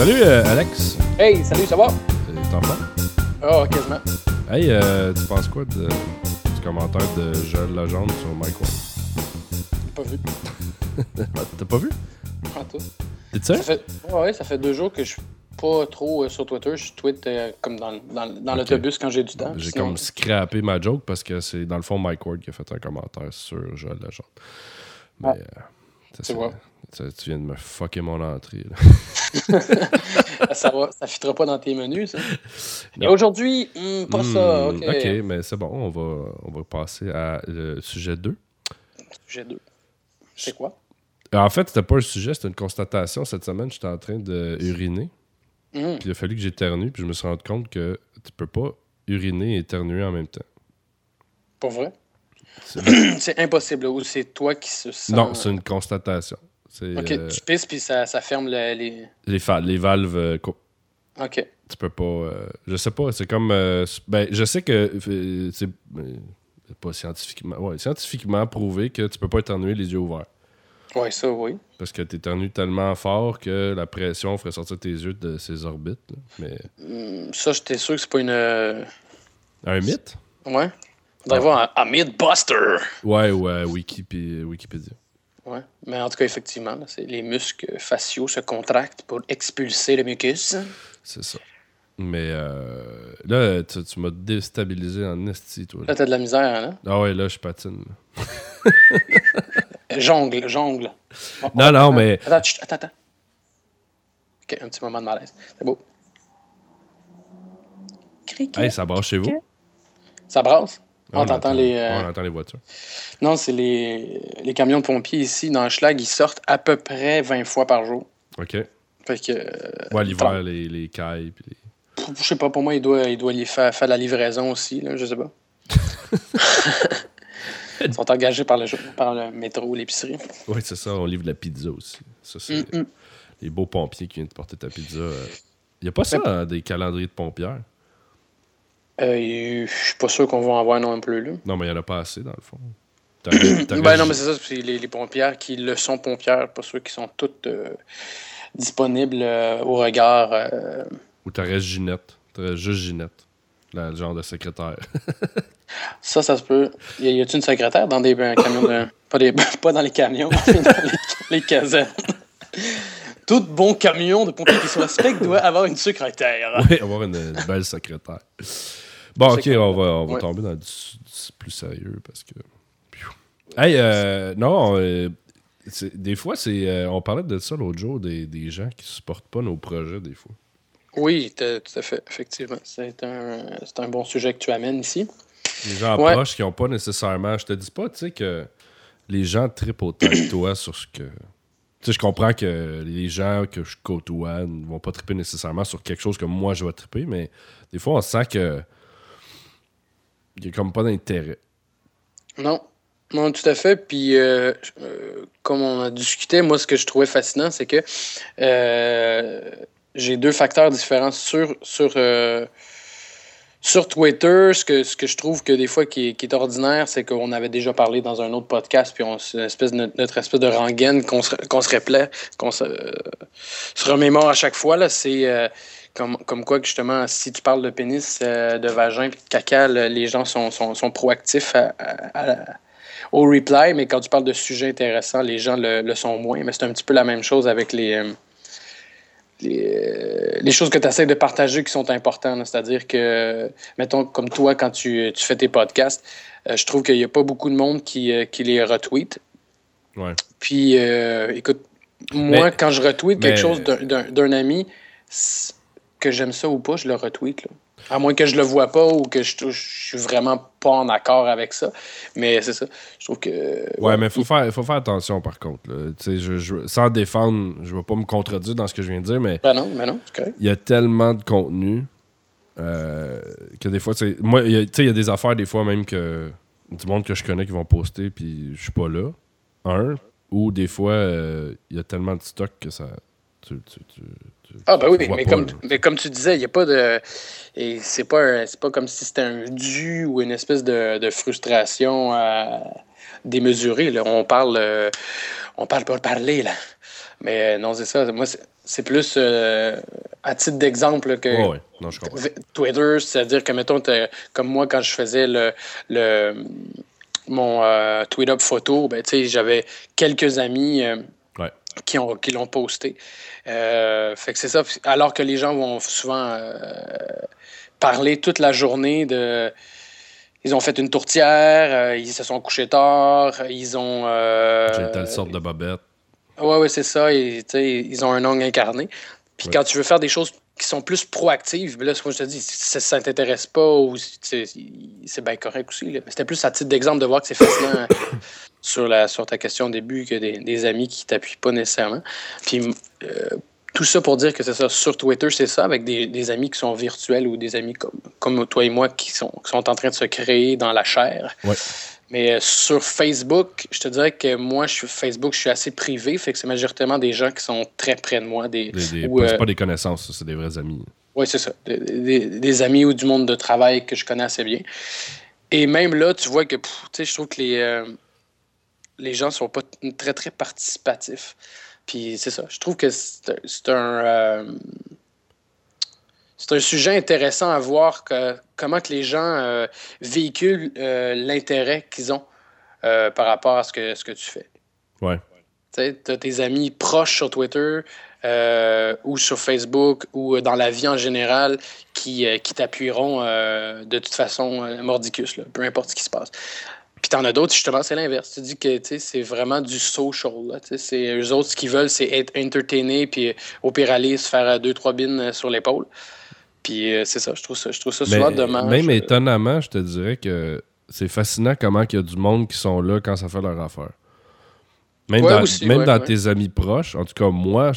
Salut euh, Alex. Hey, salut, ça va? T'es en forme? Oh, quasiment. Hey, euh, tu penses quoi de, du commentaire de Joël Legendre sur Mike Ward? Pas vu. T'as pas vu? En tout. T'es sûr? fait, ouais, ça fait deux jours que je suis pas trop euh, sur Twitter. Je tweet euh, comme dans, dans, dans l'autobus quand j'ai du temps. J'ai Sinon- comme scrappé ma joke parce que c'est dans le fond Mike Ward qui a fait un commentaire sur Joël Legendre. Mais Ah. euh, ça, Tu vois. ça- tu viens de me fucker mon entrée. là. ça va, ça fitera pas dans tes menus, ça. Et aujourd'hui, hmm, pas ça. Hmm, Ok. mais c'est bon, on va, on va passer à le sujet 2. J'ai deux. C'est quoi? En fait, c'était pas un sujet, c'était une constatation. Cette semaine, j'étais en train de uriner. Hmm. Puis il a fallu que j'éternue, puis je me suis rendu compte que tu peux pas uriner et éternuer en même temps. Pas vrai? C'est- impossible. Ou c'est toi qui se sens. non, c'est une constatation. C'est Ok, euh, tu pisses puis ça, ça ferme le- les. les, fa- les valves. euh, co- Ok. tu peux pas. euh, je sais pas, c'est comme. euh, ben, je sais que c'est pas scientifiquement. Ouais, scientifiquement prouvé que tu peux pas éternuer les yeux ouverts. Ouais, ça, oui. Parce que tu éternues tellement fort que la pression ferait sortir tes yeux de ces orbites. là. Mais Hmm, Ça, j'étais sûr que c'est pas une. euh, un mythe? Ouais. Faudrait voir un, un Mythbuster. Ouais, ouais, Wikipé- Wikipédia. Ouais. Mais en tout cas, effectivement, là, c'est les muscles faciaux se contractent pour expulser le mucus. C'est ça. Mais euh, là, tu, tu m'as déstabilisé en esti, toi. là. Là, t'as de la misère, hein? Ah ouais, là, je patine. là. Jongle, jongle. Oh, Non, oh, non, mais- Attends, chut, attends, attends. Ok, un petit moment de malaise. C'est beau. Criquet. Hey, ça brasse chez vous? Ça brasse? On, On t'entend entend- les. euh, On entend les voitures. Non, c'est les... les camions de pompiers ici, dans Schlag, ils sortent à peu près 20 fois par jour. OK. Fait que. euh, Ouais, l'hiver, les, les cailles. puis les- Je sais pas, pour moi, il doit, il doit y faire, faire la livraison aussi, là, je sais pas. Ils sont engagés par le, par le métro, l'épicerie. Ouais, c'est ça, on livre de la pizza aussi. Ça, c'est Mm, mm. les beaux pompiers qui viennent te porter ta pizza. Il n'y a pas ça, hein, des calendriers de pompières? Euh, je suis pas sûr qu'on va en voir non plus, là. Non, mais il n'y en a pas assez, dans le fond. Ben non, mais c'est ça, c'est les, les pompières qui le sont pompières, pas ceux qui sont toutes euh, disponibles euh, au regard. euh. Ou t'aurais Ginette. Juste Ginette. Le genre de secrétaire. Ça, ça se peut. Y a- y a-tu une secrétaire dans des camions de. Pas, des, pas dans les camions, mais dans les, les casernes? Tout bon camion de pompiers qui se respecte doit avoir une secrétaire. oui, avoir une, une belle secrétaire. Bon, ok, on va, on va Ouais. tomber dans du, du plus sérieux parce que. Hey, euh, non, euh, des fois, c'est. euh, on parlait de ça l'autre jour, des, des gens qui supportent pas nos projets, des fois. Oui, tout à fait, effectivement. C'est un, c'est un bon sujet que tu amènes ici. Les gens Ouais. proches qui ont pas nécessairement. Je te dis pas, tu sais, que les gens trippent autant que toi sur ce que. Tu sais, je comprends que les gens que je côtoie ne vont pas tripper nécessairement sur quelque chose que moi je vais tripper, mais des fois, on sent que. Il y a comme pas d'intérêt. Non, non, tout à fait. Puis, euh, euh, comme on a discuté, moi, ce que je trouvais fascinant, c'est que euh, j'ai deux facteurs différents sur, sur, euh, sur Twitter. Ce que, ce que je trouve que des fois qui est, qui est ordinaire, c'est qu'on avait déjà parlé dans un autre podcast, puis on, une espèce de, notre, espèce de rengaine qu'on se, qu'on se qu'on se, euh, se remémore à chaque fois. Là, c'est. euh, comme, comme quoi, justement, si tu parles de pénis, de vagin puis de caca, le- les gens sont, sont, sont proactifs au reply, mais quand tu parles de sujets intéressants, les gens le, le sont moins. Mais c'est un petit peu la même chose avec les, les, les choses que tu essaies de partager qui sont importantes. C'est-à-dire que, mettons, comme toi, quand tu, tu fais tes podcasts, euh, je trouve qu'il n'y a pas beaucoup de monde qui, euh, qui les retweet. Ouais. Puis, euh, écoute, moi, Mais- quand je retweet mais- quelque chose d'un- ami, que j'aime ça ou pas, je le retweet. là. À moins que je le vois pas ou que je, je suis vraiment pas en accord avec ça. Mais c'est ça. Je trouve que. Ouais, mais il faut faire, faut faire attention par contre. là. Tu sais, Je, je- sans défendre, je ne vais pas me contredire dans ce que je viens de dire, mais Ben non, ben non, c'est correct. il y a tellement de contenu euh, que des fois, c'est moi, il y a- tu sais, il y a des affaires, des fois même que du monde que je connais qui vont poster, puis je suis pas là. Un. Ou des fois, euh, il y a tellement de stock que ça tu, tu, tu, ah, ben oui, mais, comme, mais comme tu disais, il n'y a pas de. Et c'est pas, pas comme si c'était un dû ou une espèce de, de frustration à démesurée. Là. On parle. Euh, on parle pour parler, là. Mais non, c'est ça. Moi, c'est plus euh, à titre d'exemple que Non, je Twitter, c'est-à-dire que, mettons, comme moi, quand je faisais le, le mon euh, tweet-up photo, ben, j'avais quelques amis qui, ont, qui l'ont posté. Euh, fait que c'est ça. Alors que les gens vont souvent euh, parler toute la journée de. Ils ont fait une tourtière, euh, ils se sont couchés tard, ils ont. J'ai telle sorte de babette. Oui, oui, c'est ça. Et, ils ont un ongle incarné. Puis quand tu veux faire des choses qui sont plus proactives, ben là, ce que je te dis, si ça ne t'intéresse pas, ou c'est bien correct aussi. Mais c'était plus à titre d'exemple de voir que c'est fascinant sur, la, sur ta question au début que des, amis qui t'appuient pas nécessairement. Euh, tout ça pour dire que c'est ça. Sur Twitter, c'est ça, avec des, amis qui sont virtuels ou des amis comme, toi et moi qui sont, qui sont en train de se créer dans la chair. Mais euh, sur Facebook, je te dirais que moi, je suis Facebook, je suis assez privé, fait que c'est majoritairement des gens qui sont très près de moi. Des, c'est euh, pas des connaissances, c'est des vrais amis. Oui, c'est ça. Des, amis ou du monde de travail que je connais assez bien. Et même là, tu vois que, tu sais, je trouve que les les gens sont pas très, très participatifs. Puis c'est ça. Je trouve que c'est un. Euh, c'est un sujet intéressant à voir que, comment que les gens euh, véhiculent euh, l'intérêt qu'ils ont par rapport à ce que, ce que tu fais. Ouais. Tu as tes amis proches sur Twitter ou sur Facebook ou dans la vie en général qui, qui t'appuieront de toute façon mordicus, là, peu importe ce qui se passe. Puis t'en as d'autres, justement, c'est l'inverse. Tu dis que c'est vraiment du social. C'est eux autres, ce qu'ils veulent, c'est être entertainés, puis au pire aller se faire euh, deux, trois bines euh, sur l'épaule. Puis euh, c'est ça, je trouve ça, je trouve ça souvent dommage. Même étonnamment, je te dirais que c'est fascinant comment il y a du monde qui sont là quand ça fait leur affaire. Même dans, même dans tes amis proches, en tout cas, moi,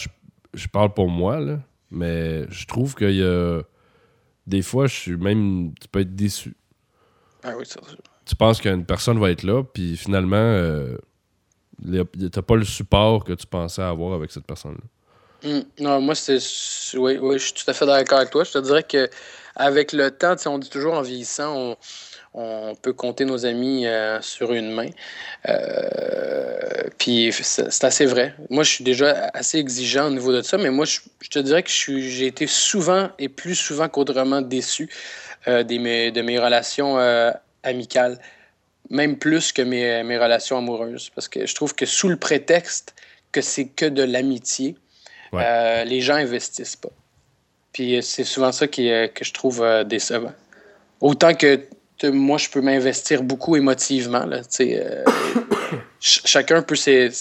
je, parle pour moi, là, mais je trouve qu'il y a. Des fois, je suis même. Tu peux être déçu. Ah oui, c'est sûr tu penses qu'une personne va être là, puis finalement, euh, t'as pas le support que tu pensais avoir avec cette personne-là. Hmm. non, moi, c'est. Oui, oui, je suis tout à fait d'accord avec toi. Je te dirais que avec le temps, on dit toujours en vieillissant, on, peut compter nos amis euh, sur une main. Euh, puis c'est assez vrai. Moi, je suis déjà assez exigeant au niveau de ça, mais moi, je, te dirais que j'ai été souvent et plus souvent qu'autrement déçu des, de mes relations amicale, même plus que mes, mes, relations amoureuses. Parce que je trouve que sous le prétexte que c'est que de l'amitié, euh, les gens investissent pas. Puis euh, c'est souvent ça qui, euh, que je trouve décevant. Autant que moi, je peux m'investir beaucoup émotivement. Chacun peut ses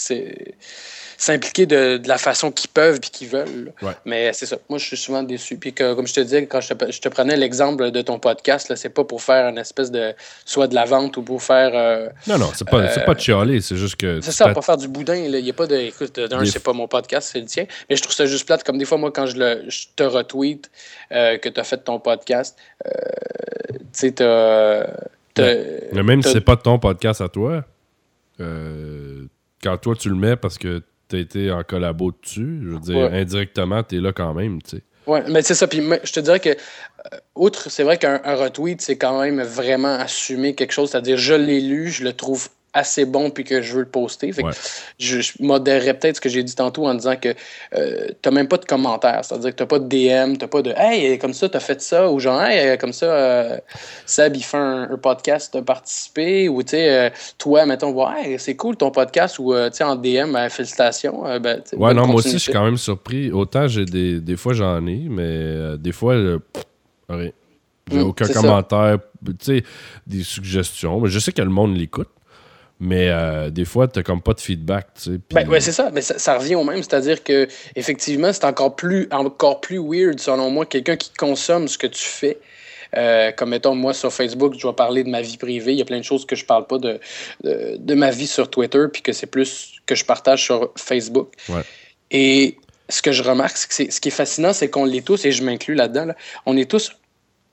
s'impliquer de, la façon qu'ils peuvent et qu'ils veulent. Mais c'est ça. Moi, je suis souvent déçu. Puis que, comme je te disais, quand je te, prenais l'exemple de ton podcast, c'est pas pour faire une espèce de soit de la vente ou pour faire. Euh, non, non, c'est pas, euh, pas de chialer, c'est juste que. C'est ça, pas faire du boudin. Il n'y a pas de. Écoute, d'un, c'est pas mon podcast, c'est le tien. Mais je trouve ça juste plate. Comme des fois, moi, quand je, le, te retweet euh, que tu as fait ton podcast, tu sais, tu Mais même si c'est pas ton podcast à toi, quand toi tu le mets parce que tu été en collabo dessus. Je veux dire, indirectement, tu es là quand même, tu sais. Oui, mais c'est ça. Puis je te dirais que, euh, outre, c'est vrai qu'un retweet, c'est quand même vraiment assumer quelque chose. C'est-à-dire, je l'ai lu, je le trouve assez bon puis que je veux le poster. je, modérerais peut-être ce que j'ai dit tantôt en disant que euh, tu n'as même pas de commentaires. C'est-à-dire que tu n'as pas de DM, tu n'as pas de Hey, comme ça, tu as fait ça, ou genre Hey, comme ça, euh, Seb, il fait un, podcast, tu as participé, ou tu sais, euh, toi, mettons, ouais, c'est cool ton podcast, ou tu sais, en DM, ben, félicitations. Ben, ouais, non, moi aussi, je suis quand même surpris. Autant, j'ai des, des fois, j'en ai, mais des fois, j'ai mm, aucun commentaire, tu sais, des suggestions. Mais je sais que le monde l'écoute. Mais euh, des fois, tu n'as comme pas de feedback. Tu sais, ben, ouais, c'est ça. Mais ça, revient au même. C'est-à-dire que effectivement, c'est encore plus, encore plus weird, selon moi, quelqu'un qui consomme ce que tu fais. Euh, comme mettons, moi sur Facebook, je dois parler de ma vie privée. Il y a plein de choses que je parle pas de, de, ma vie sur Twitter, puis que c'est plus que je partage sur Facebook. Ouais. Et ce que je remarque, c'est ce qui est fascinant, c'est qu'on l'est tous, et je m'inclus là-dedans, on est tous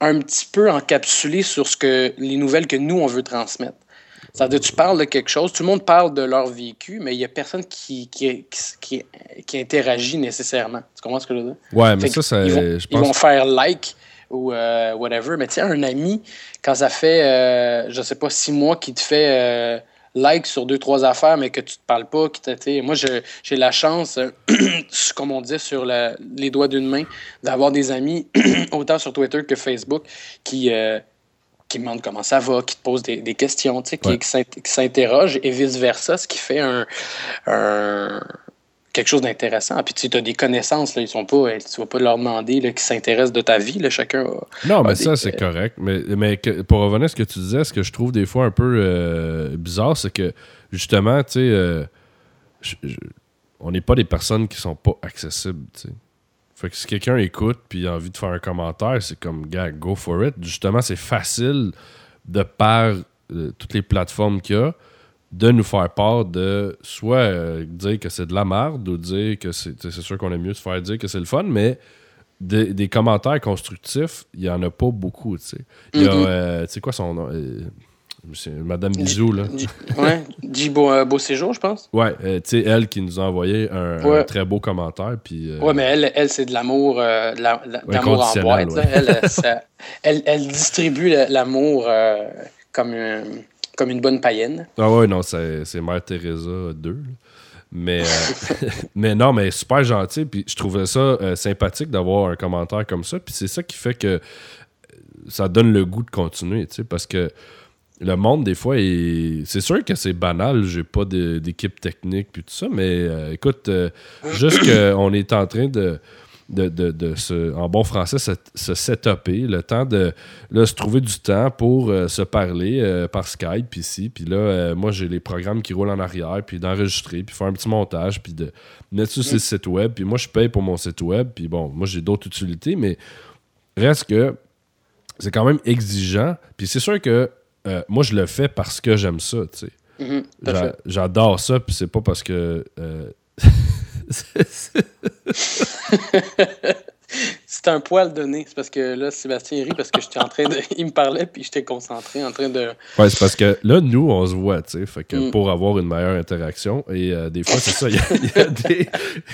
un petit peu encapsulés sur ce que les nouvelles que nous, on veut transmettre. Ça veut dire tu parles de quelque chose, tout le monde parle de leur vécu, mais il n'y a personne qui, qui, qui, qui, interagit nécessairement. Tu comprends ce que je veux dire? Ouais, mais ça, ça ils, vont, je ils pense. vont faire like ou euh, whatever. Mais tu sais, un ami, quand ça fait, euh, je sais pas, six mois qu'il te fait euh, like sur deux, trois affaires, mais que tu te parles pas, sais, moi, j'ai la chance, euh, comme on dit, sur la- les doigts d'une main, d'avoir des amis, autant sur Twitter que Facebook, qui, euh, qui demandent comment ça va, qui te posent des, des questions, tu sais, qui, Ouais. qui s'int- qui s'interrogent et vice-versa, ce qui fait un, un- quelque chose d'intéressant. Puis tu as des connaissances, là, ils sont pas, tu vas pas leur demander qu'ils s'intéressent de ta vie, là, chacun a- Non, mais ça, des- c'est correct. Mais, mais que- pour revenir à ce que tu disais, ce que je trouve des fois un peu euh, bizarre, c'est que justement, tu sais, euh, on n'est pas des personnes qui sont pas accessibles, tu sais. Fait que si quelqu'un écoute puis a envie de faire un commentaire, c'est comme, gars, go for it. Justement, c'est facile de par euh, toutes les plateformes qu'il y a de nous faire part de soit euh, dire que c'est de la merde ou dire que c'est sûr qu'on aime mieux se faire dire que c'est le fun, mais des, des commentaires constructifs, il n'y en a pas beaucoup, tu sais. Il y a, Mhm. euh, tu sais quoi son nom? C'est Madame Bisou, là. Ouais, dit beau, euh, beau séjour, je pense. Ouais, euh, tu sais, elle qui nous a envoyé un, très beau commentaire, puis... euh, Ouais, mais elle, elle c'est de l'amour la- Ouais, en boîte. ouais. Elle, ça- elle, elle distribue l'amour comme, un- comme une bonne païenne. Ah ouais, non, c'est c'est Mère Teresa 2. là. Mais, mais non, mais super gentil. Puis je trouvais ça sympathique d'avoir un commentaire comme ça. Puis c'est ça qui fait que ça donne le goût de continuer, tu sais, parce que le monde, des fois, est... c'est sûr que c'est banal. J'ai pas d'équipe technique puis tout ça, mais euh, écoute, euh, juste qu'on est en train de. De, de, de se, en bon français, se, se setuper, le temps de là, se trouver du temps pour euh, se parler euh, par Skype ici. Puis là, euh, moi, j'ai les programmes qui roulent en arrière, puis d'enregistrer, puis faire un petit montage, puis de mettre sur ces sites web. Puis moi, je paye pour mon site web. Puis bon, moi, j'ai d'autres utilités, mais reste que c'est quand même exigeant. Puis c'est sûr que euh, moi, je le fais parce que j'aime ça, tu sais. Mhm. J'adore ça, puis c'est pas parce que... euh, C'est un poil donné. C'est parce que là, Sébastien rit parce que j'étais en train de. Il me parlait puis j'étais concentré en train de. Ouais, c'est parce que là, nous, on se voit, tu sais. Fait que Mm. pour avoir une meilleure interaction, et euh, des fois, c'est ça, il y a, il y a des,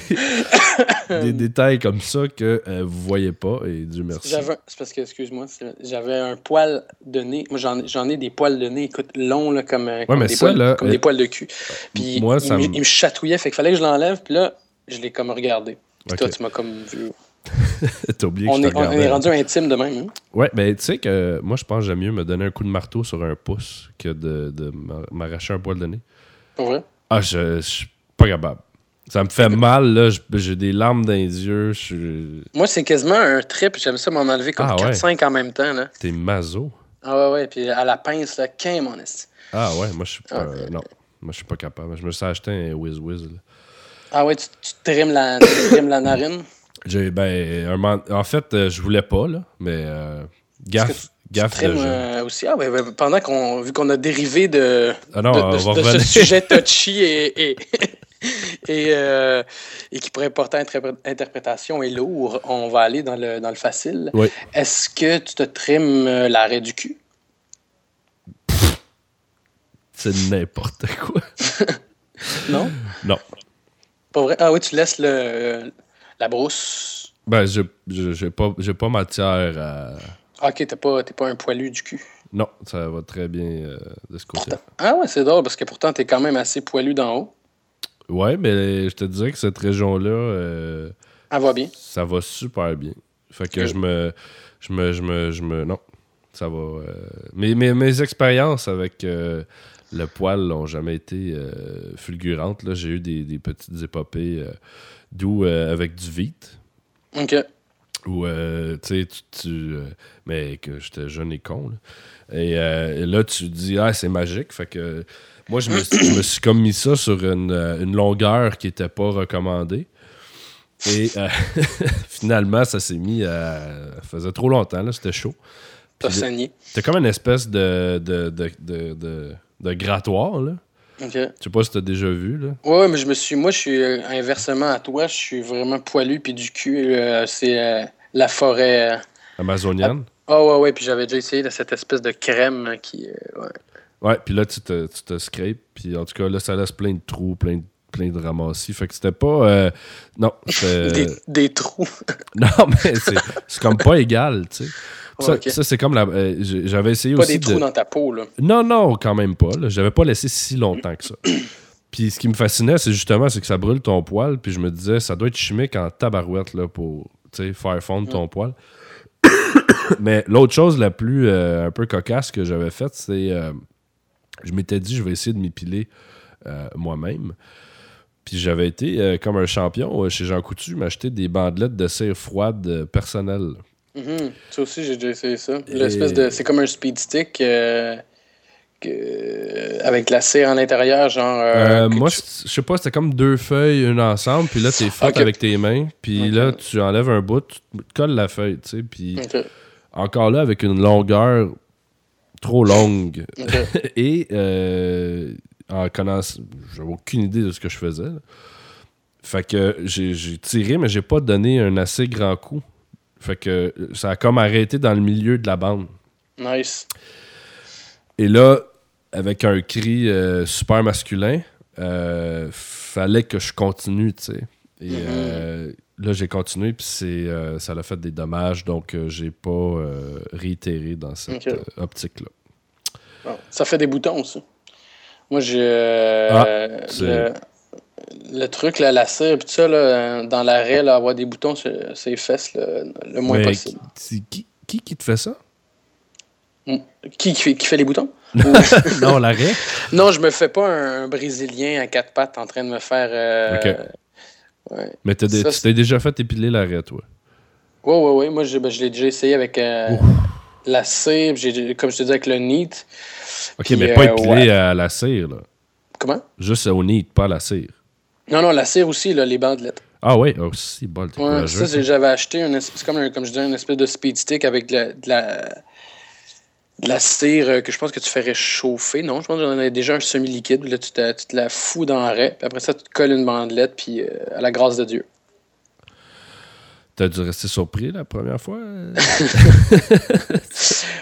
des détails comme ça que euh, vous voyez pas, et Dieu merci. J'avais. C'est parce que, excuse-moi, j'avais un poil de nez. Moi, j'en j'en ai des poils de nez, écoute, longs, là, comme, euh, comme mais des, ça, poils, là, comme euh, des poils de cul. Puis moi, il, ça me- me- il me chatouillait, fait qu'il fallait que je l'enlève, puis là, je l'ai comme regardé. Puis toi, tu m'as comme vu. T'as oublié que On je te est, on est rendu intime de même. hein? Ouais, mais tu sais que moi, je pense que j'aime mieux me donner un coup de marteau sur un pouce que de, de m'ar- m'arracher un poil de nez. Pour vrai? Ah, je, je suis pas capable. Ça me fait mal, là. je- J'ai des larmes dans les yeux. Je. Moi, c'est quasiment un trip. J'aime ça m'en enlever comme Ah ouais? 4-5 en même temps. Là. T'es maso. Ah ouais, ouais. Puis à la pince, là, qu'un, mon esti. Ah ouais, moi, je suis pas... Ah, euh, non, moi, je suis pas capable. Je me suis acheté un Whiz Whiz, là. Ah ouais, tu, trimes la, tu trimes la narine? J'ai, ben, un en fait, euh, je voulais pas, là, mais euh, gaffe, tu gaffe de jeune. euh, aussi? Ah ouais, ouais, pendant qu'on, vu qu'on a dérivé de, Ah non, de, ce sujet touchy et, et, et, euh, et qui pourrait porter à interpré- interprétation et lourd, on va aller dans le, dans le facile. Oui. Est-ce que tu te trimes l'arrêt du cul? C'est n'importe quoi. Non? Non. Pas vrai? Ah oui, tu laisses le, la brousse. Ben, je- j'ai pas, pas matière à... Ah, ok, t'es pas, pas un poilu du cul. Non, ça va très bien euh, de ce côté. Ah ouais, c'est drôle parce que pourtant, t'es quand même assez poilu d'en haut. Ouais, mais je te disais que cette région-là, euh, Elle va bien. ça va super bien. Fait que je me, je me, je me, je me, non, ça va. euh, mes, mes, mes expériences avec euh, le poil n'ont jamais été euh, fulgurantes. Là, j'ai eu des, des petites épopées, euh, d'où euh, avec du vite. Ok. Ou, euh, tu sais, tu. mais que j'étais jeune et con. Là. Et, et là, tu dis, ah, c'est magique. Fait que moi, je me, suis- je me suis comme mis ça sur une, une longueur qui n'était pas recommandée. Et finalement, ça s'est mis à. Ça faisait trop longtemps, là, c'était chaud. T'as saigné. C'était comme une espèce de, de, de, de, de, grattoir, là. Ok. Je sais pas si t'as déjà vu, là. Ouais, mais je me suis. Moi, je suis euh, inversement à toi. Je suis vraiment poilu puis du cul. euh, c'est euh, la forêt. euh. Amazonienne. Ah ouais, ouais. Puis j'avais déjà essayé de cette espèce de crème qui. ouais. Ouais, puis là, tu te, tu te scrapes, puis en tout cas, là, ça laisse plein de trous, plein de, plein de ramassis. Fait que c'était pas. euh, non, Des, des trous. Non, mais c'est comme pas égal, tu sais. Ça, c'est comme la. euh, J'avais essayé Pas aussi des de. trous dans ta peau, là. Non, non, quand même pas. J'avais pas laissé si longtemps que ça. Puis ce qui me fascinait, c'est justement c'est que ça brûle ton poil. Puis je me disais, ça doit être chimique en tabarouette là, pour tu sais, faire fondre ton poil. Mais l'autre chose la plus euh, un peu cocasse que j'avais faite, c'est. euh, je m'étais dit, je vais essayer de m'épiler euh, moi-même. Puis j'avais été, euh, comme un champion, euh, chez Jean Coutu, m'acheter des bandelettes de cire froide euh, personnelles. Mhm. Ça aussi, j'ai déjà essayé ça. Et- L'espèce de. C'est comme un speed stick avec la cire à l'intérieur, genre. moi, tu- je sais pas, c'était comme deux feuilles, une ensemble, puis là, t'es frottes Ok. avec tes mains, puis là, tu enlèves un bout, tu te colles la feuille, tu sais, puis encore là, avec une longueur trop longue. Et euh, en connaissant, j'avais aucune idée de ce que je faisais. là. Fait que j'ai tiré, mais j'ai pas donné un assez grand coup. Fait que ça a comme arrêté dans le milieu de la bande. Nice. Et là, avec un cri euh, super masculin, euh, fallait que je continue, tu sais. Et euh, là, j'ai continué, puis c'est, euh, ça a fait des dommages, donc euh, j'ai pas euh, réitéré dans cette euh, optique-là. Bon, Ça fait des boutons aussi. Moi, j'ai. euh, Ah, le, le truc, là, la cire, tout ça, là, dans l'arrêt, là, avoir des boutons sur ses fesses, là, le moins Mais possible. qui, qui, qui qui te fait ça? Qui, qui, fait, qui fait les boutons? Ou- non, l'arrêt? non, je me fais pas un Brésilien à quatre pattes en train de me faire. euh, ouais. Mais t'as des- Ça, tu t'es déjà fait épiler l'arrêt, toi? Ouais, ouais, ouais. Moi, j'ai- ben, je l'ai déjà essayé avec euh, la j'ai- comme je te dis, avec le NEAT. Ok, Puis, mais pas euh, épilé ouais. à la cire, là. Comment? Juste au nid, pas à la cire. Non, non, la cire aussi, là, les bandelettes. Ah ouais, oh, si, bol, Ouais, ça, j'avais acheté espèce, c'est comme, un- comme je disais, une espèce de speed stick avec de la, de la, de la cire euh, que je pense que tu ferais chauffer. Non, je pense que j'en avais déjà un semi-liquide. Là, tu te, tu te la fous dans l'arrêt, puis après ça, tu te colles une bandelette, puis euh, à la grâce de Dieu. T'as dû rester surpris la première fois?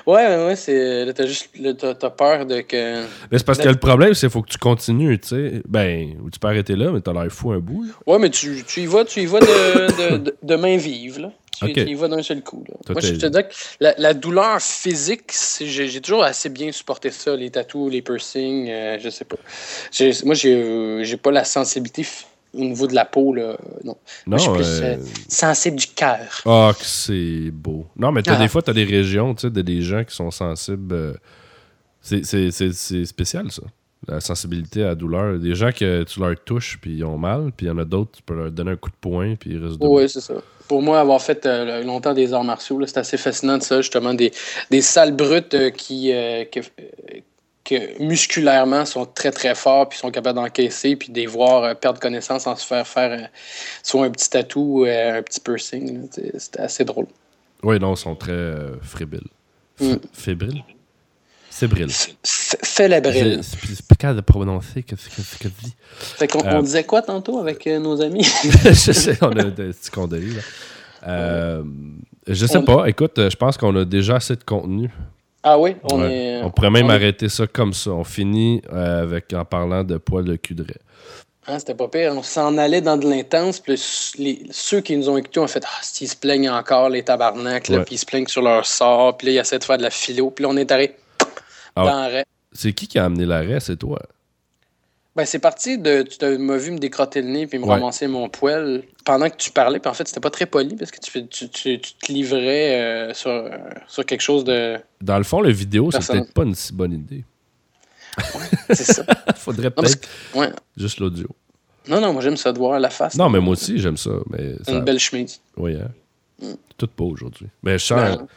Ouais, ouais, ouais, c'est. Là, t'as juste. T'as, peur de que. Mais c'est parce que le problème, c'est qu'il faut que tu continues, tu sais. Ben, ou tu peux arrêter là, mais t'as l'air fou un bout. là. Ouais, mais tu, tu y vas, tu y vas de, de, de, de main vive, là. Tu, tu y vas d'un seul coup. Là. Toi, Moi, je te dis que la, la douleur physique, j'ai, toujours assez bien supporté ça, les tatous, les piercings, euh, je sais pas. Moi, j'ai, pas la sensibilité au niveau de la peau, là. Non. Non, Moi, je suis plus euh, euh, sensible du cœur. Ah, que c'est beau. Non, mais t'as Ah. des fois, t'as des régions, tu sais, de des gens qui sont sensibles. euh, c'est- spécial, ça. La sensibilité à la douleur. Des gens que tu leur touches, puis ils ont mal, puis il y en a d'autres, tu peux leur donner un coup de poing, puis ils restent debout. Oui, c'est ça. Pour moi, avoir fait euh, longtemps des arts martiaux, c'est assez fascinant de ça, justement, des, des salles brutes euh, qui, euh, que, que musculairement sont très très forts, puis sont capables d'encaisser, puis de les voir euh, perdre connaissance en se faire faire euh, soit un petit tatou ou euh, un petit piercing. C'était assez drôle. Oui, non, ils sont très fébriles. Mm. Fébriles? Fébriles. F- f- Fais la brille. C'est c'est- c'est pas capable de prononcer que ce que ce que dit. Fait qu'on on disait quoi tantôt avec nos amis? je sais, on a des petits là. Euh, je sais On- pas. Écoute, je pense qu'on a déjà assez de contenu. Ah oui, on Ouais. est. On pourrait même on est- arrêter ça comme ça. On finit euh, avec en parlant de poils de cul de raie. Ah, c'était pas pire. On s'en allait dans de l'intense. Puis ceux qui nous ont écoutés ont fait Ah, s'ils se plaignent encore, les tabarnaks. Puis ils se plaignent sur leur sort. Puis là, ils essaient de faire de la philo. Puis là, on est arrêté Ah ouais. C'est qui qui a amené l'arrêt? C'est toi. Ben, c'est parti de. Tu m'as vu me décrotter le nez puis me Ouais. ramasser mon poil pendant que tu parlais. Puis en fait, c'était pas très poli parce que tu, tu, tu- tu te livrais euh, sur, euh, sur quelque chose de. Dans le fond, le vidéo, c'est peut-être pas une si bonne idée. C'est ça. Faudrait peut-être Ouais. juste l'audio. Non, non, moi, j'aime ça de voir la face. Non, mais moi aussi, j'aime ça. Mais C'est ça... Une belle chemise. Oui, hein? Mm. Tout pas aujourd'hui. Mais je sens. Ben,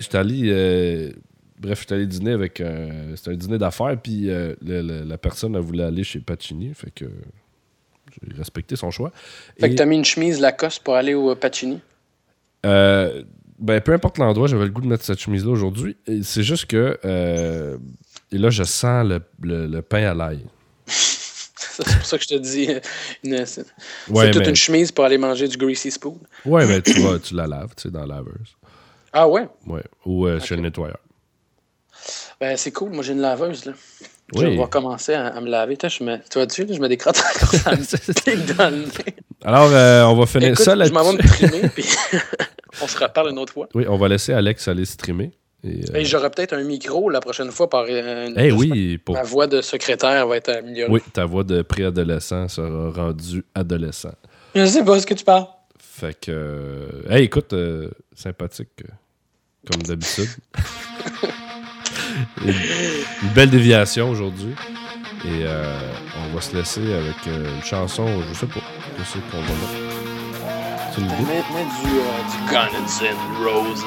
J'étais allé- euh, Bref, j'étais allé dîner avec. un- C'était un dîner d'affaires, puis euh, le- le- la personne, elle voulait aller chez Pacini, fait que. J'ai respecté son choix. Fait Et- que t'as mis une chemise Lacoste pour aller au euh, Pacini? Euh, ben, peu importe l'endroit, j'avais le goût de mettre cette chemise-là aujourd'hui. C'est juste que. euh, et là, je sens le, pain à l'ail. C'est pour ça que je te dis. euh, une- c'est Ouais, toute mais, une chemise pour aller manger du greasy spoon. ouais, mais tu, vas, tu la laves, tu sais, dans la laveuse. Ah ouais? Ouais. Ou euh, chez le nettoyeur. Ben, c'est cool. Moi, j'ai une laveuse, là. Je vais commencer à, à me laver. Je me... Tu vois-tu, je me décrotte encore dans le nez. Alors, euh, on va finir Écoute, ça je m'en vais me trimer, puis on se reparle une autre fois. Oui, on va laisser Alex aller streamer. Et, euh, Et j'aurai peut-être un micro la prochaine fois par. euh, eh j'espère oui, pour... Ma voix de secrétaire va être améliorée. oui, ta voix de préadolescent sera rendue adolescent. Je sais pas ce que tu parles. Fait que. Hey, écoute, euh, sympathique, comme d'habitude. Une, belle déviation aujourd'hui. Et euh, on va se laisser avec euh, une chanson, je sais pas. Je sais qu'on va mettre. Idée? Mets, mets du, euh, du Guns and Roses.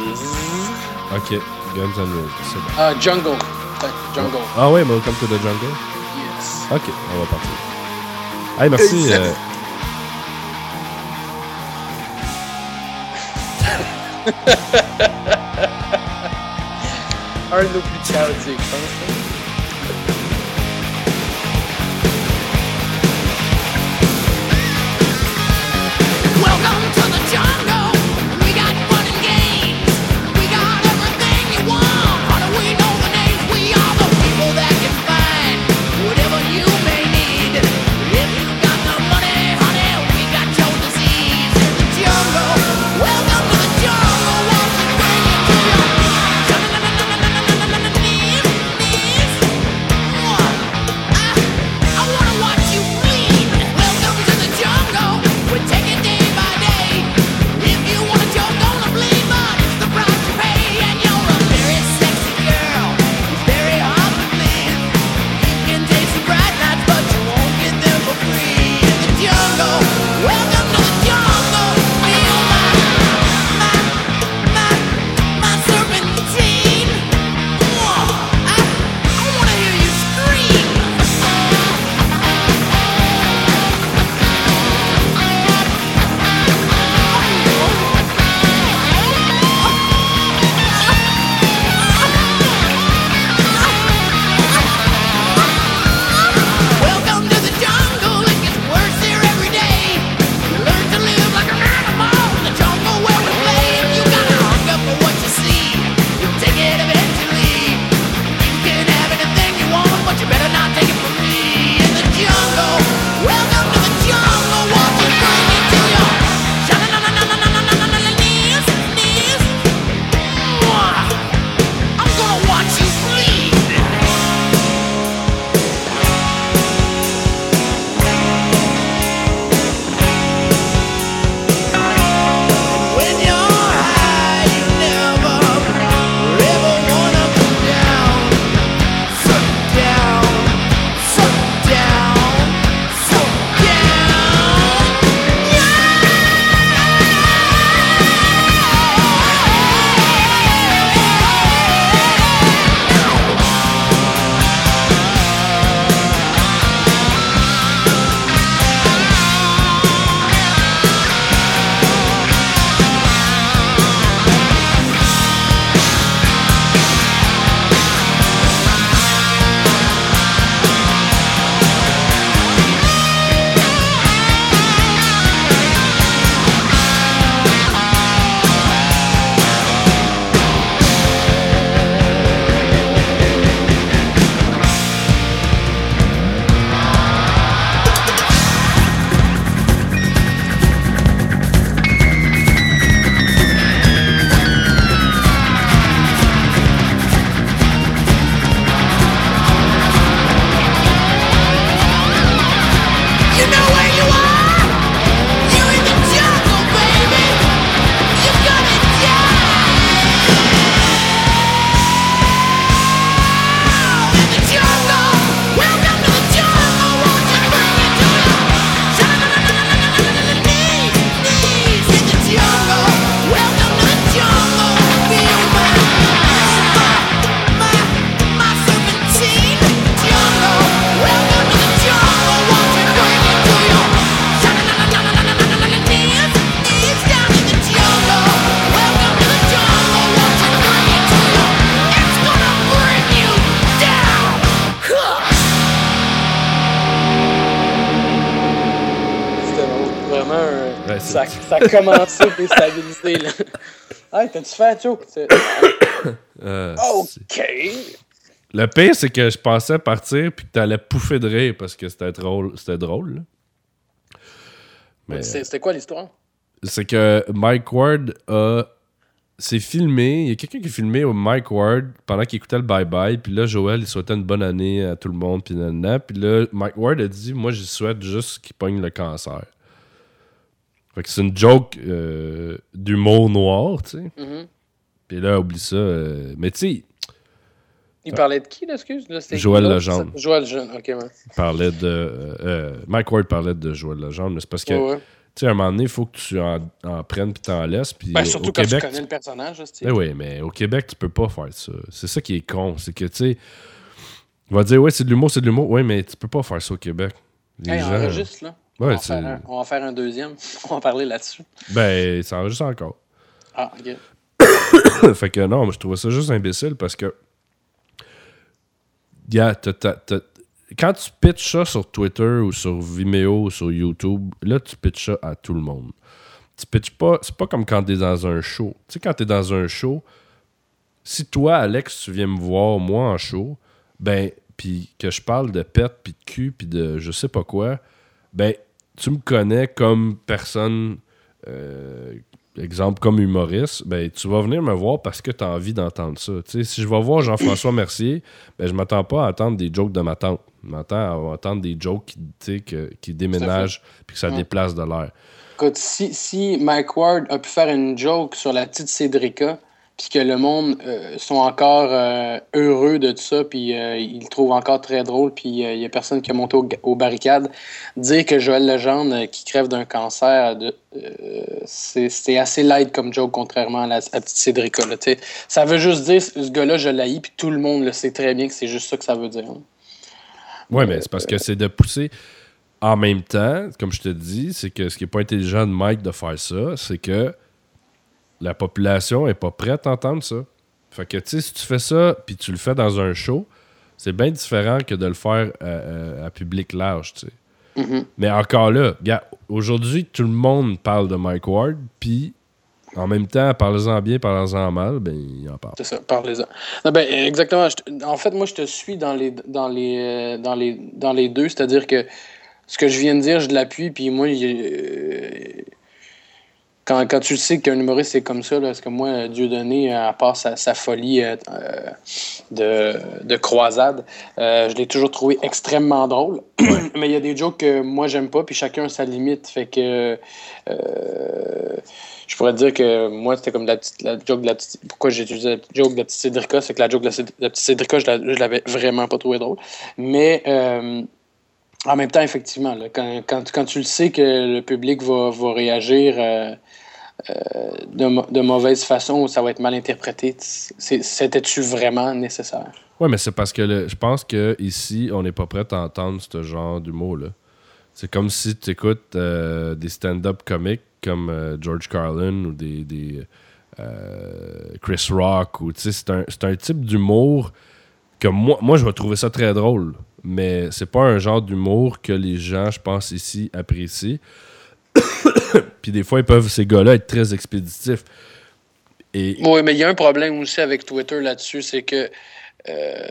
Ok, Guns N' Roses, c'est bon. Ah, Jungle. Jungle. Ah ouais, Welcome to the Jungle? Yes. Ok, on va partir. Hey, merci. Euh, Un de nos plus ça, a commencé à déstabiliser. Là. Hey, t'as-tu fait, Joe? Euh, OK. Le pire, c'est que je pensais partir puis que t'allais pouffer de rire parce que c'était drôle. C'était drôle, là. Mais C'est- C'était quoi l'histoire? c'est que Mike Ward a. C'est filmé. Il y a quelqu'un qui a filmé au Mike Ward pendant qu'il écoutait le bye-bye. Puis là, Joël, il souhaitait une bonne année à tout le monde. Puis là, Mike Ward a dit Moi, je souhaite juste qu'il pogne le cancer. Fait que c'est une joke euh, d'humour noir, tu sais. Mhm. Puis là, oublie ça. euh, mais tu sais, Il parlait de qui, là, excuse? Là, c'était Joël qui, là? Legendre. Joël Legendre, ok, ouais. il parlait de. euh, euh, Mike Ward parlait de Joël Legendre. Mais c'est parce que, Ouais, ouais. tu sais, à un moment donné, il faut que tu en, en prennes puis t'en laisses. Puis Ben, surtout au quand Québec, tu connais le personnage. Eh oui, mais au Québec, tu peux pas faire ça. C'est ça qui est con. C'est que, tu sais, on va dire, ouais, c'est de l'humour, c'est de l'humour. Oui, mais tu peux pas faire ça au Québec. Les Hey, gens. enregistre, là. On, va faire un, on va en faire un deuxième. on va parler là-dessus. Ben, ça enregistre encore. Ah, ok. fait que non, mais je trouvais ça juste imbécile parce que. Quand tu pitches ça sur Twitter ou sur Vimeo ou sur YouTube, là, tu pitches ça à tout le monde. Tu pitches pas. C'est pas comme quand t'es dans un show. Tu sais, quand t'es dans un show, si toi, Alex, tu viens me voir, moi, en show, ben, puis que je parle de pète, puis de cul, puis de je sais pas quoi, ben, tu me connais comme personne, euh, exemple, comme humoriste, ben, tu vas venir me voir parce que tu as envie d'entendre ça. Tu sais, si je vais voir Jean-François Mercier, ben, je m'attends pas à entendre des jokes de ma tante. Je m'attends à entendre des jokes qui, tu sais, que- qui déménagent, puis que ça Ouais. déplace de l'air. Écoute, si, si Mike Ward a pu faire une joke sur la petite Cédrica, puis que le monde euh, sont encore euh, heureux de ça, puis euh, ils le trouvent encore très drôle, puis il y a personne qui a monté au- aux barricades, dire que Joël Legendre, qui crève d'un cancer, c'est assez light comme joke, contrairement à la, petite Cédrica. ça veut juste dire, ce gars-là, je l'haïs, puis tout le monde le sait très bien que c'est juste ça que ça veut dire. hein. Oui, mais c'est parce que c'est de pousser en même temps, comme je te dis, c'est que ce qui n'est pas intelligent de Mike de faire ça, c'est que la population est pas prête à entendre ça. Fait que, tu sais, si tu fais ça, puis tu le fais dans un show, c'est bien différent que de le faire à, à- à public large, tu sais. Mhm. Mais encore là, aujourd'hui, tout le monde parle de Mike Ward, puis en même temps, parlez-en bien, parlez-en mal, ben, il en parle. C'est ça, parlez-en. Non, ben, exactement. te- en fait, moi, je te suis dans les, dans les, euh, dans les, dans les deux, c'est-à-dire que ce que je viens de dire, je l'appuie, puis moi, il- euh, quand, quand tu sais qu'un humoriste c'est comme ça, là, parce que moi, Dieu donné, à part sa, sa folie euh, de, de croisade, euh, je l'ai toujours trouvé extrêmement drôle. Mais il y a des jokes que moi, j'aime pas, puis chacun a sa limite. Fait que. euh, je pourrais dire que moi, c'était comme la, petite, la joke de la petite. Pourquoi j'ai utilisé la joke de la petite Cédrica C'est que la joke de la, petite Cédrica, je l'avais vraiment pas trouvé drôle. Mais euh, en même temps, effectivement, quand, tu le sais que le public va, réagir euh, euh, de, mauvaise façon ça va être mal interprété, c'était-tu vraiment nécessaire? Ouais, mais c'est parce que je pense que ici, on n'est pas prêt à entendre ce genre d'humour-là. C'est comme si tu écoutes euh, des stand-up comiques comme George Carlin ou des, Chris Rock. Ou, c'est un type d'humour que moi, moi, je vais trouver ça très drôle. Mais c'est pas un genre d'humour que les gens, je pense, ici apprécient. Puis des fois, ils peuvent, ces gars-là, être très expéditifs. Et, Oui, mais il y a un problème aussi avec Twitter là-dessus, c'est que. euh,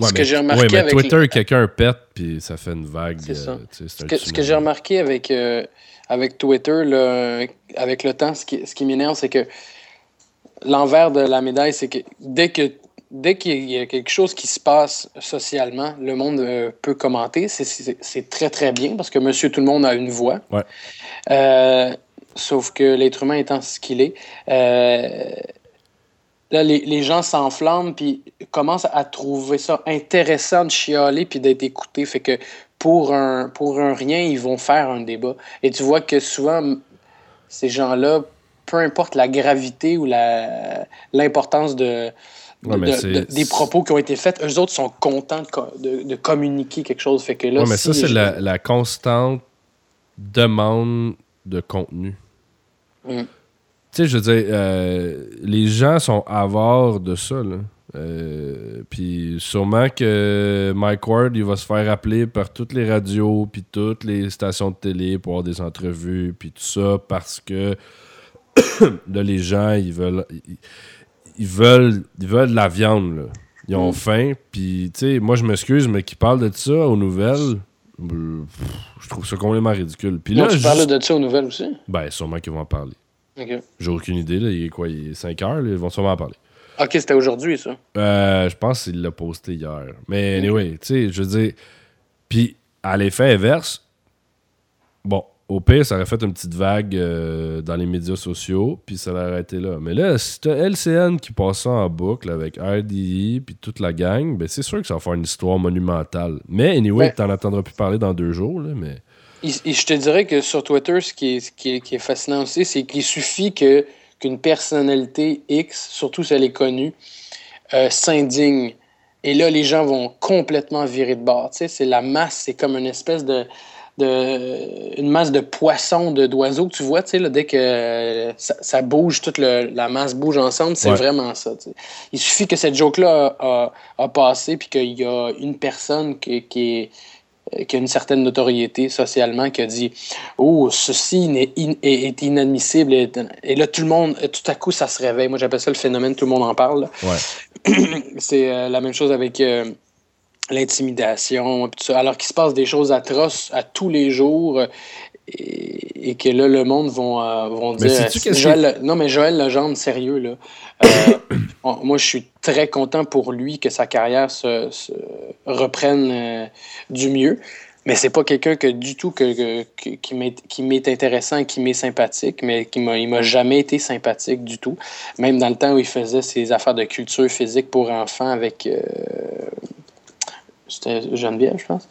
Ouais, ce mais- que j'ai remarqué ouais, mais avec Twitter, quelqu'un pète, puis ça fait une vague. C'est ça. euh, c'est Ce que, ce que tsunami. j'ai remarqué avec, euh, avec Twitter, là, avec le temps, ce qui, ce qui m'énerve, c'est que l'envers de la médaille, c'est que dès que dès qu'il y a quelque chose qui se passe socialement, le monde euh, peut commenter. C'est- très, très bien parce que monsieur tout le monde a une voix. Ouais. Euh, sauf que l'être humain étant ce qu'il est, euh, là, les, les gens s'enflamment puis commencent à trouver ça intéressant de chialer puis d'être écouté. Fait que pour un, pour un rien, ils vont faire un débat. Et tu vois que souvent, ces gens-là, peu importe la gravité ou l'importance de, de- Ouais, de- des propos qui ont été faits, eux autres sont contents de, co- de- de communiquer quelque chose. Fait que là, Ouais, mais si ça, c'est je- la, la constante demande de contenu. Mm. Tu sais, je veux dire, euh, les gens sont avares de ça, là. Euh, puis sûrement que Mike Ward, il va se faire appeler par toutes les radios, puis toutes les stations de télé pour avoir des entrevues, puis tout ça, parce que là, les gens, ils veulent, ils, ils veulent, ils veulent de la viande, là. Ils ont Mm. faim. Puis, tu sais, moi, je m'excuse, mais qui parlent de ça aux nouvelles, euh, pff, je trouve ça complètement ridicule. Puis Non, là, tu parles de ça aux nouvelles aussi? ben, sûrement qu'ils vont en parler. J'ai aucune idée, là. Il est quoi Il est 5 heures, là, ils vont sûrement en parler. OK, c'était aujourd'hui, ça. Euh, je pense qu'il l'a posté hier. Mais anyway, tu sais, je veux dire. Puis, à l'effet inverse, bon, au pire, ça aurait fait une petite vague euh, dans les médias sociaux, puis ça l'aurait arrêté là. Mais là, si t'as LCN qui passe ça en boucle avec RDI puis toute la gang, ben c'est sûr que ça va faire une histoire monumentale. Mais anyway, Ouais. t'en entendras plus parler dans deux jours, là, mais. Et, et je te dirais que sur Twitter, ce qui est, ce qui est, qui est fascinant aussi, c'est qu'il suffit que qu'une personnalité X, surtout si elle est connue, euh, s'indigne. Et là, les gens vont complètement virer de bord. Tu sais, c'est la masse, c'est comme une espèce de, de une masse de poissons, de d'oiseaux que tu vois, tu sais, là, dès que euh, ça, ça bouge, toute le- la masse bouge ensemble, c'est Ouais. vraiment ça. tu sais. Il suffit que cette joke-là a, a- a passé, puis qu'il y a une personne qui, qui est euh, qui a une certaine notoriété socialement, qui a dit Oh, ceci in- est, est inadmissible. Et, et là, tout le monde, tout à coup, ça se réveille. Moi, j'appelle ça le phénomène, tout le monde en parle. Ouais. C'est euh, la même chose avec euh, l'intimidation, alors qu'il se passe des choses atroces à tous les jours. euh, Et, et que là, le monde vont, euh, vont Mais dire. Joël- Non, mais Joël Legendre, sérieux, là. Euh, on- moi, je suis très content pour lui que sa carrière se, se reprenne euh, du mieux. Mais c'est pas quelqu'un que du tout que, que- que- qui m'est qui m'est intéressant qui m'est sympathique, mais qui m'a il m'a jamais été sympathique du tout. Même dans le temps où il faisait ses affaires de culture physique pour enfants avec c'était Geneviève, je pense.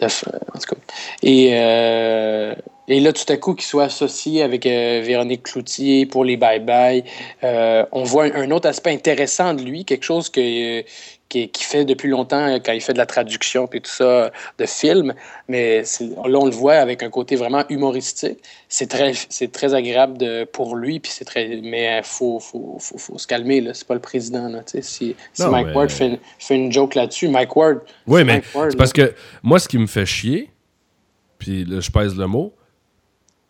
De- en tout cas. Et, euh, et là, tout à coup, qu'il soit associé avec euh, Véronique Cloutier pour les bye-bye, euh, on voit un autre aspect intéressant de lui, quelque chose que, qui, qui fait depuis longtemps euh, quand il fait de la traduction et tout ça de films. Mais là, on le voit avec un côté vraiment humoristique. C'est très, très agréable de, pour lui, puis c'est très. Mais il faut, faut, faut, faut se calmer, là. C'est pas le président, là. Si si Non, Mike mais- Ward fait, une- fait une joke là-dessus, Mike Ward. Oui, mais c'est parce que moi, ce qui me fait chier, puis là, je pèse le mot,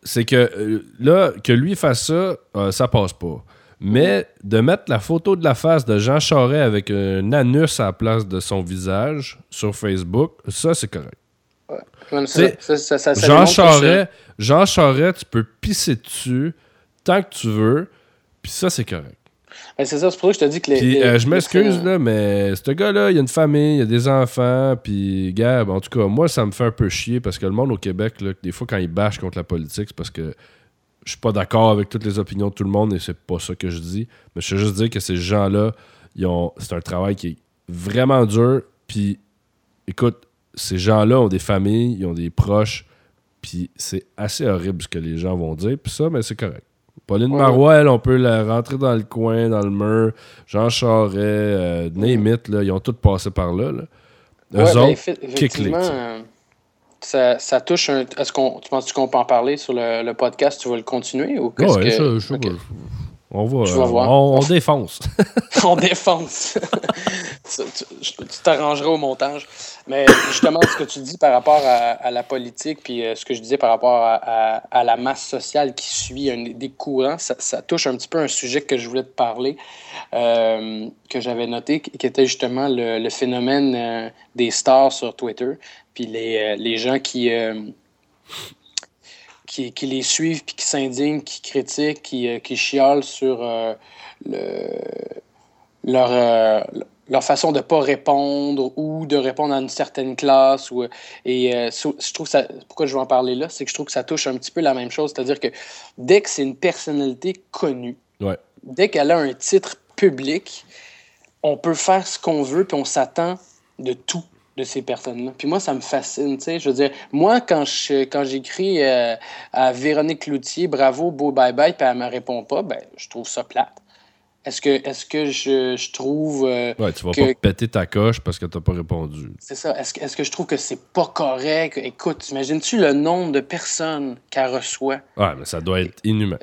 c'est que euh, là, que lui fasse ça, euh, ça passe pas. Mais de mettre la photo de la face de Jean Charest avec un anus à la place de son visage sur Facebook, ça, c'est correct. Ouais, ça, ça, ça, ça, ça Jean Charest, Jean Charest, tu peux pisser dessus tant que tu veux, puis ça, c'est correct. c'est- Ben, c'est ça, c'est pour ça que je te dis que les. Les- euh, je m'excuse, là, mais ce gars-là, il a une famille, il a des enfants, puis Gab, en tout cas, moi, ça me fait un peu chier parce que le monde au Québec, là, des fois, quand il bâche contre la politique, c'est parce que je suis pas d'accord avec toutes les opinions de tout le monde et c'est pas ça que je dis. Mais je veux juste dire que ces gens-là, ils ont, c'est un travail qui est vraiment dur. Puis, écoute, ces gens-là ont des familles, ils ont des proches, puis c'est assez horrible ce que les gens vont dire. Puis ça, mais c'est correct. Pauline Ouais. Marois, elle, on peut la rentrer dans le coin, dans le mur. Jean Charest, euh, name it, là, ils ont tous passé par là. là. Eux Ouais, ben, autres, tu sais. euh, ça, ça touche un. Est-ce qu'on, tu penses qu'on peut en parler sur le, le podcast? Tu vas le continuer ou qu'est-ce Ouais, que. je- je- on va, Je euh, voir. on, on défonce. On défonce. tu t'arrangeras au montage. Mais justement, ce que tu dis par rapport à, à la politique, puis euh, ce que je disais par rapport à, à- à la masse sociale qui suit un, des courants, ça, ça touche un petit peu un sujet que je voulais te parler, euh, que j'avais noté, qui était justement le, le phénomène euh, des stars sur Twitter, puis les, euh, les gens qui. euh, qui, qui les suivent, puis qui s'indignent, qui critiquent, qui, euh, qui chiolent sur le, leur, leur façon de ne pas répondre ou de répondre à une certaine classe. Ou, et euh, je trouve ça, pourquoi je veux en parler là, c'est que je trouve que ça touche un petit peu la même chose. C'est-à-dire que dès que c'est une personnalité connue, Ouais. dès qu'elle a un titre public, on peut faire ce qu'on veut, puis on s'attend de tout de ces personnes-là. Puis moi, ça me fascine, tu sais. Je veux dire, moi, quand je quand j'écris euh, à Véronique Cloutier, bravo, beau bye-bye, puis elle me répond pas, ben, je trouve ça plate. Est-ce que, est-ce que je, je trouve... euh, Ouais, tu vas que- pas péter ta coche parce que t'as pas répondu. c'est ça. Est-ce que, est-ce que je trouve que c'est pas correct? Écoute, imagines-tu le nombre de personnes qu'elle reçoit? Ouais, mais ça doit être inhumain.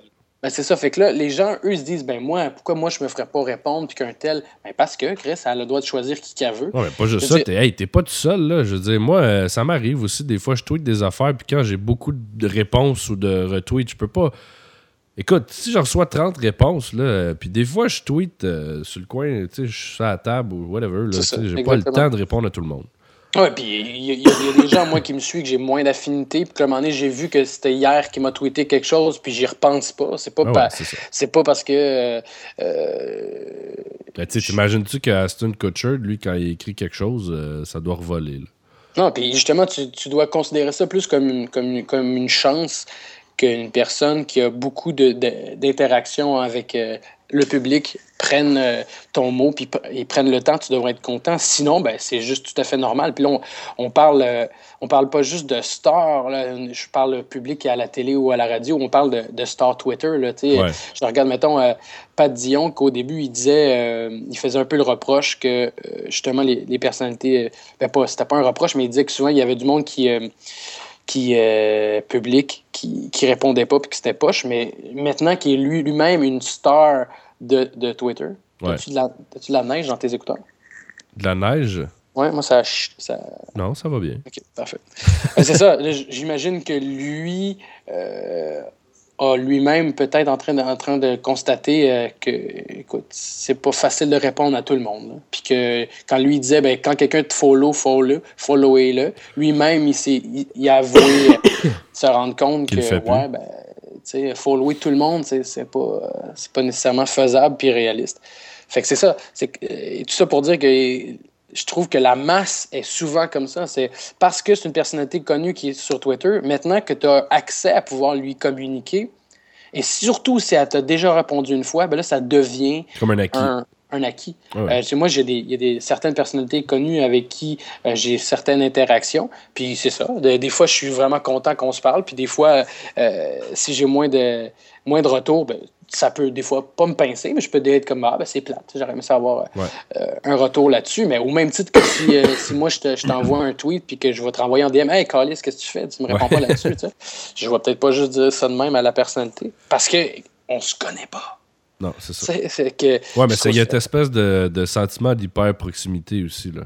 Ben, c'est ça. Fait que là, les gens, eux, se disent, ben moi, pourquoi moi je me ferais pas répondre puis qu'un tel. Ben parce que, Chris, elle a le droit de choisir qui qu'elle veut. Ouais, mais pas juste Je ça. T'es, hey, t'es pas tout seul, là. Je veux dire, moi, euh, ça m'arrive aussi. Des fois, je tweet des affaires, puis quand j'ai beaucoup de réponses ou de retweets, je peux pas. Écoute, si je reçois 30 réponses, là, puis des fois, je tweet euh, sur le coin, tu sais, je suis à la table ou whatever, là, j'ai pas le temps de répondre à tout le monde. Ouais, puis il y, a- y y des gens, moi, qui me suivent, que j'ai moins d'affinité, puis qu'à un moment j'ai vu que c'était hier qui m'a tweeté quelque chose, puis j'y repense pas. C'est pas, Ah ouais, pa- c'est pas parce que. euh, euh, Ben, t'imagines-tu qu'Aston Kutcher, lui, quand il écrit quelque chose, euh, ça doit revoler, là? Non, puis justement, tu, tu dois considérer ça plus comme une, comme une, comme une chance qu'une personne qui a beaucoup de- de- d'interactions avec euh, le public prenne euh, ton mot puis p- et prenne le temps, tu devrais être content. Sinon, ben, c'est juste tout à fait normal. Puis là, on, on parle, euh, on parle pas juste de stars. là. Je parle public à la télé ou à la radio. On parle de, de stars Twitter. Là. Ouais. Je regarde, mettons, euh, Pat Dion, qu'au début, il disait, euh, il faisait un peu le reproche que, justement, les, les personnalités, ben pas, c'était pas un reproche, mais il disait que souvent, il y avait du monde qui, qui euh, public, qui, qui répondait pas, puis que c'était poche, mais maintenant qu'il est lui- lui-même une star de, de Twitter, Ouais. as-tu de, la- as-tu de la neige dans tes écouteurs? De la neige? Ouais, moi, ça, ça, Non, ça va bien. Ok, parfait. Ben, c'est ça. J'imagine que lui euh, a lui-même peut-être en train de, en train de constater euh, que, écoute, c'est pas facile de répondre à tout le monde. là. Puis que quand lui disait, ben, quand quelqu'un te follow, follow, followez-le, lui-même, il, s'est- il, il a avoué euh, se rendre compte que, ouais, ben, tu sais, follower tout le monde, c'est c'est pas, euh, c'est pas nécessairement faisable puis réaliste. Fait que c'est ça. C'est euh, tout ça pour dire que je trouve que la masse est souvent comme ça. C'est parce que c'est une personnalité connue qui est sur Twitter. Maintenant que tu as accès à pouvoir lui communiquer, et surtout si elle t'a déjà répondu une fois, ben là, ça devient Comme un acquis. un, un acquis. Ouais. Euh, moi, j'ai des, il y a des, certaines personnalités connues avec qui euh, j'ai certaines interactions. Puis c'est ça. De- des fois, je suis vraiment content qu'on se parle. Puis des fois, euh, si j'ai moins de, moins de retours, ben, ça peut des fois pas me pincer, mais je peux être comme Ah, ben, c'est plate. J'aurais aimé savoir euh, Ouais. euh, un retour là-dessus. Mais au même titre que si, euh, si moi, je te- je t'envoie un tweet puis que je vais te renvoyer en DM Hey, Calis, qu'est-ce que tu fais Tu me réponds Ouais. pas là-dessus. tu sais. Je vais peut-être pas juste dire ça de même à la personnalité. Parce que on se connaît pas. Non, c'est ça. C'est que. Ouais, mais il y a cette espèce de, de sentiment d'hyper-proximité aussi, là.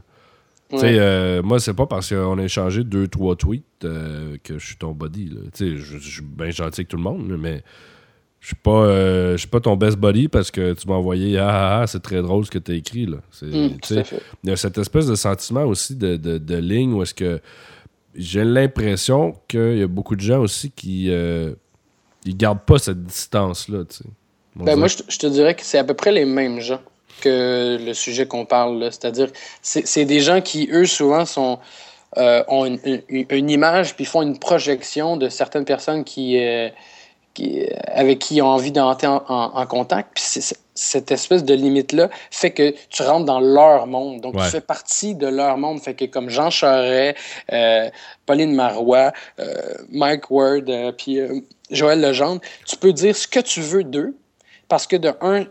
Tu Ouais. sais, euh, moi, c'est pas parce qu'on a échangé deux, trois tweets euh, que je suis ton body, là. Tu sais, je suis bien gentil avec tout le monde, mais je suis pas, euh, je suis pas ton best buddy parce que tu m'as envoyé « Ah, ah, ah, c'est très drôle ce que tu as écrit, là. » fait. Il y a cette espèce de sentiment aussi de, de, de ligne où est-ce que j'ai l'impression qu'il y a beaucoup de gens aussi qui euh, ils gardent pas cette distance-là, Ben, moi, je, te dirais que c'est à peu près les mêmes gens que le sujet qu'on parle. là. C'est-à-dire, c'est c'est des gens qui, eux, souvent, sont, euh, ont une, une- une image puis font une projection de certaines personnes qui, euh, qui, avec qui ils ont envie d'entrer en, en- en contact. Puis cette espèce de limite-là fait que tu rentres dans leur monde. Donc, Ouais. tu fais partie de leur monde. Fait que comme Jean Charest, euh, Pauline Marois, euh, Mike Ward, euh, puis Joël Legendre, tu peux dire ce que tu veux d'eux parce que de un,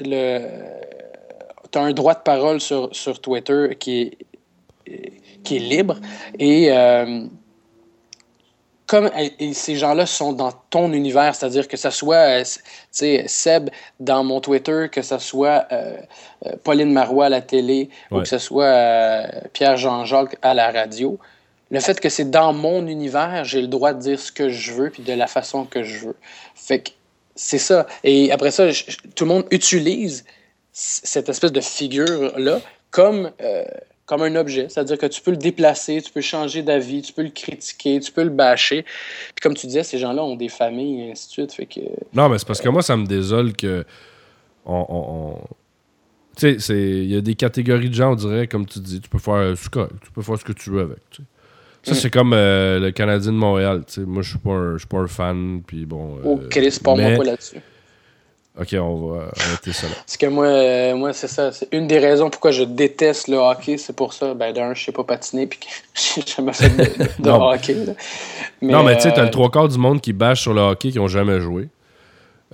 le, tu as un droit de parole sur, sur Twitter qui est, qui est libre et comme et- ces gens-là sont dans ton univers, c'est-à-dire que ça soit euh, Seb dans mon Twitter, que ça soit euh, euh, Pauline Marois à la télé ou que ce soit euh, Pierre Jean-Jacques à la radio, le fait que c'est dans mon univers, j'ai le droit de dire ce que je veux puis de la façon que je veux. Fait que c'est ça. Et après ça, je- tout le monde utilise cette espèce de figure-là comme, comme un objet. C'est-à-dire que tu peux le déplacer, tu peux changer d'avis, tu peux le critiquer, tu peux le bâcher. Puis comme tu disais, ces gens-là ont des familles et ainsi de suite. Fait que, Non, mais c'est parce que moi, ça me désole que. On, on- on- Tu sais, c'est- il y a des catégories de gens, on dirait, comme tu dis, tu peux faire, tu peux faire ce que tu veux avec. Ça, Mm. c'est comme euh, le Canadien de Montréal. tu sais. Moi, je suis pas un, pas un fan. Puis bon. oh, euh, Chris, pas moi mais- pas là-dessus. Ok, on va arrêter ça là. Parce que moi, euh, moi c'est ça. C'est une des raisons pourquoi je déteste le hockey. C'est pour ça. Ben, d'un, je sais pas patiner, puis que j'ai jamais fait de, hockey. non, mais tu sais, t'as euh, le trois quarts du monde qui bâche sur le hockey qui ont jamais joué.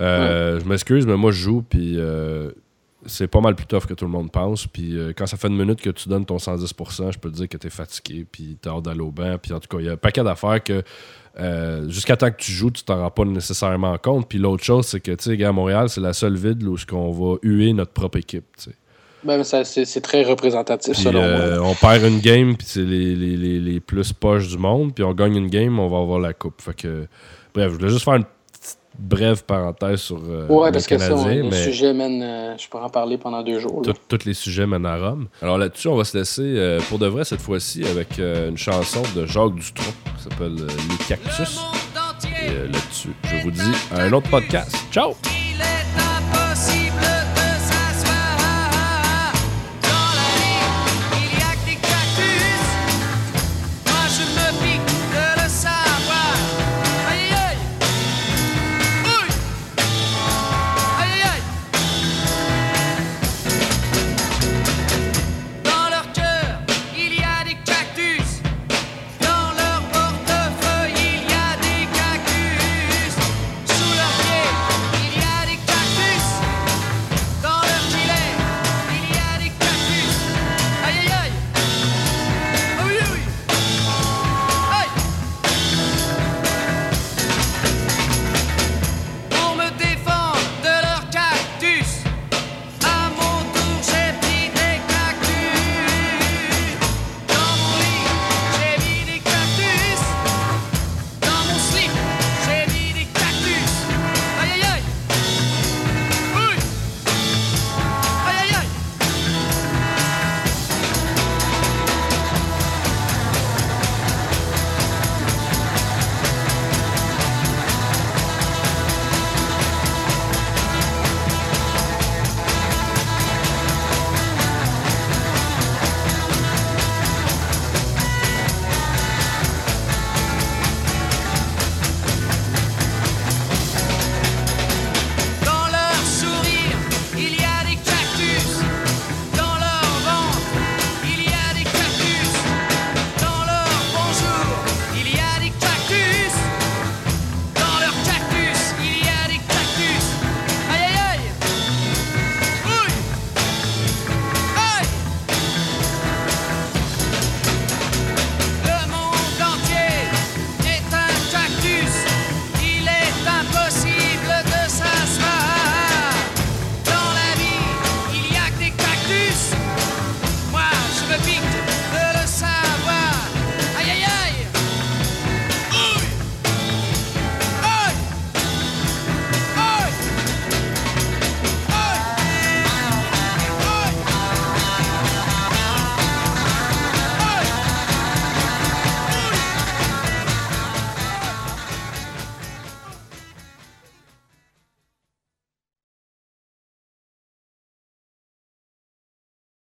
Euh, Je m'excuse, mais moi, je joue, puis euh, c'est pas mal plus tough que tout le monde pense. Puis euh, quand ça fait une minute que tu donnes ton 110%, je peux te dire que t'es fatigué, puis t'as hâte d'aller au banc. Puis en tout cas, il y a un paquet d'affaires que euh, jusqu'à temps que tu joues, tu t'en rends pas nécessairement compte. Puis l'autre chose, c'est que, tu sais, à Montréal, c'est la seule ville où on va huer notre propre équipe, tu sais. Ben, c'est, très représentatif, selon euh, moi. on perd une game, puis c'est les, les, les, les plus poches du monde. Puis on gagne une game, on va avoir la coupe. Fait que, bref, je voulais juste faire une brève parenthèse sur euh, Ouais, le parce que ça, ouais, le mais sujet mène. euh, je pourrais en parler pendant deux jours. tous les sujets mènent à Rome. Alors là-dessus, on va se laisser euh, pour de vrai cette fois-ci avec euh, une chanson de Jacques Dutronc qui s'appelle euh, Les Cactus. Et euh, là-dessus, je vous dis à un autre podcast. Ciao!